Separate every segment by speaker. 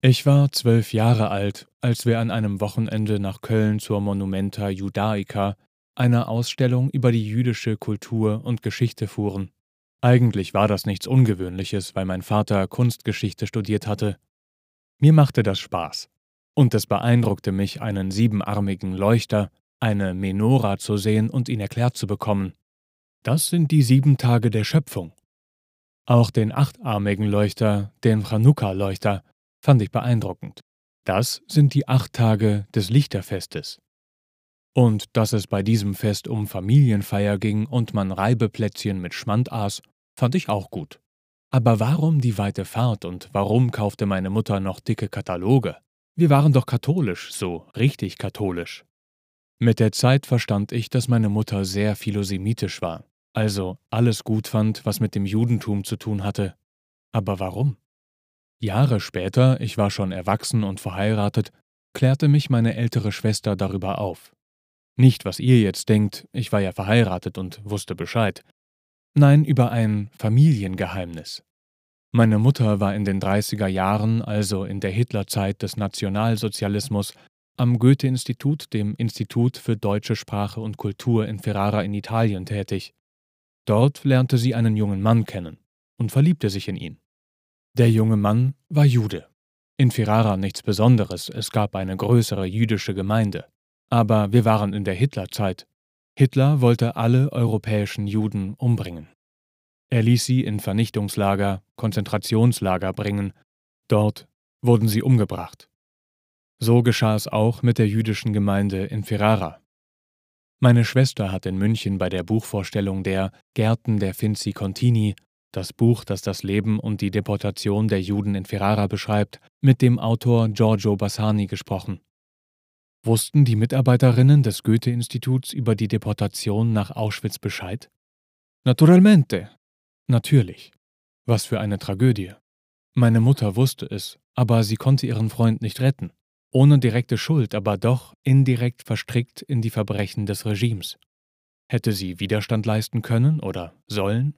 Speaker 1: ich war zwölf Jahre alt, als wir an einem Wochenende nach Köln zur Monumenta Judaica, einer Ausstellung über die jüdische Kultur und Geschichte fuhren. Eigentlich war das nichts Ungewöhnliches, weil mein Vater Kunstgeschichte studiert hatte. Mir machte das Spaß. Und es beeindruckte mich, einen siebenarmigen Leuchter, eine Menora zu sehen und ihn erklärt zu bekommen. Das sind die sieben Tage der Schöpfung. Auch den achtarmigen Leuchter, den Chanukka-Leuchter, fand ich beeindruckend. Das sind die acht Tage des Lichterfestes. Und dass es bei diesem Fest um Familienfeier ging und man Reibeplätzchen mit Schmand aß, fand ich auch gut. Aber warum die weite Fahrt und warum kaufte meine Mutter noch dicke Kataloge? Wir waren doch katholisch, so richtig katholisch. Mit der Zeit verstand ich, dass meine Mutter sehr philosemitisch war, also alles gut fand, was mit dem Judentum zu tun hatte. Aber warum? Jahre später, ich war schon erwachsen und verheiratet, klärte mich meine ältere Schwester darüber auf. Nicht, was ihr jetzt denkt, ich war ja verheiratet und wusste Bescheid. Nein, über ein Familiengeheimnis. Meine Mutter war in den 30er Jahren, also in der Hitlerzeit des Nationalsozialismus, am Goethe-Institut, dem Institut für deutsche Sprache und Kultur in Ferrara in Italien tätig. Dort lernte sie einen jungen Mann kennen und verliebte sich in ihn. Der junge Mann war Jude. In Ferrara nichts Besonderes, es gab eine größere jüdische Gemeinde. Aber wir waren in der Hitlerzeit. Hitler wollte alle europäischen Juden umbringen. Er ließ sie in Vernichtungslager, Konzentrationslager bringen. Dort wurden sie umgebracht. So geschah es auch mit der jüdischen Gemeinde in Ferrara. Meine Schwester hat in München bei der Buchvorstellung der Gärten der Finzi Contini das Buch, das das Leben und die Deportation der Juden in Ferrara beschreibt, mit dem Autor Giorgio Bassani gesprochen. Wussten die Mitarbeiterinnen des Goethe-Instituts über die Deportation nach Auschwitz Bescheid? Naturalmente. Natürlich. Was für eine Tragödie. Meine Mutter wusste es, aber sie konnte ihren Freund nicht retten. Ohne direkte Schuld, aber doch indirekt verstrickt in die Verbrechen des Regimes. Hätte sie Widerstand leisten können oder sollen?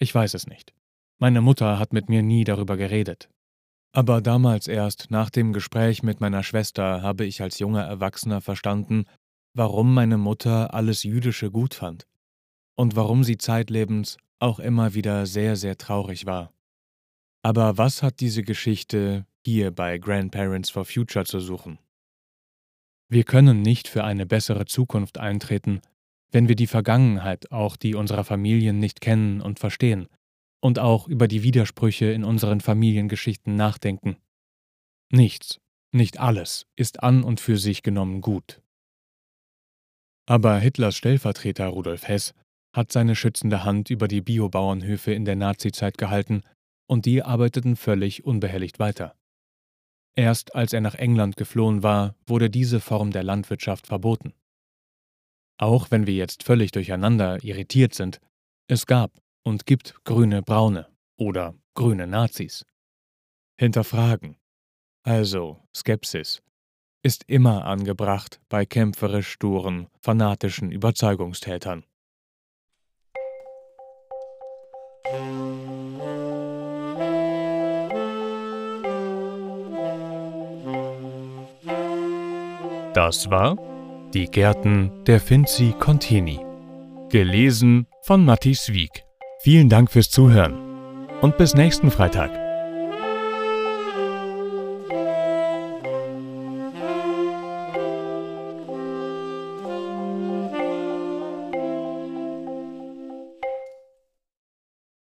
Speaker 1: Ich weiß es nicht. Meine Mutter hat mit mir nie darüber geredet. Aber damals erst, nach dem Gespräch mit meiner Schwester, habe ich als junger Erwachsener verstanden, warum meine Mutter alles Jüdische gut fand und warum sie zeitlebens auch immer wieder sehr, sehr traurig war. Aber was hat diese Geschichte hier bei Grandparents for Future zu suchen? Wir können nicht für eine bessere Zukunft eintreten, wenn wir die Vergangenheit, auch die unserer Familien nicht kennen und verstehen, und auch über die Widersprüche in unseren Familiengeschichten nachdenken. Nichts, nicht alles ist an und für sich genommen gut. Aber Hitlers Stellvertreter Rudolf Hess hat seine schützende Hand über die Biobauernhöfe in der Nazizeit gehalten und die arbeiteten völlig unbehelligt weiter. Erst als er nach England geflohen war, wurde diese Form der Landwirtschaft verboten. Auch wenn wir jetzt völlig durcheinander irritiert sind, es gab und gibt grüne Braune oder grüne Nazis. Hinterfragen, also Skepsis, ist immer angebracht bei kämpferisch sturen, fanatischen Überzeugungstätern. Das war die Gärten der Finzi Contini. Gelesen von Matti Wieg. Vielen Dank fürs Zuhören und bis nächsten Freitag.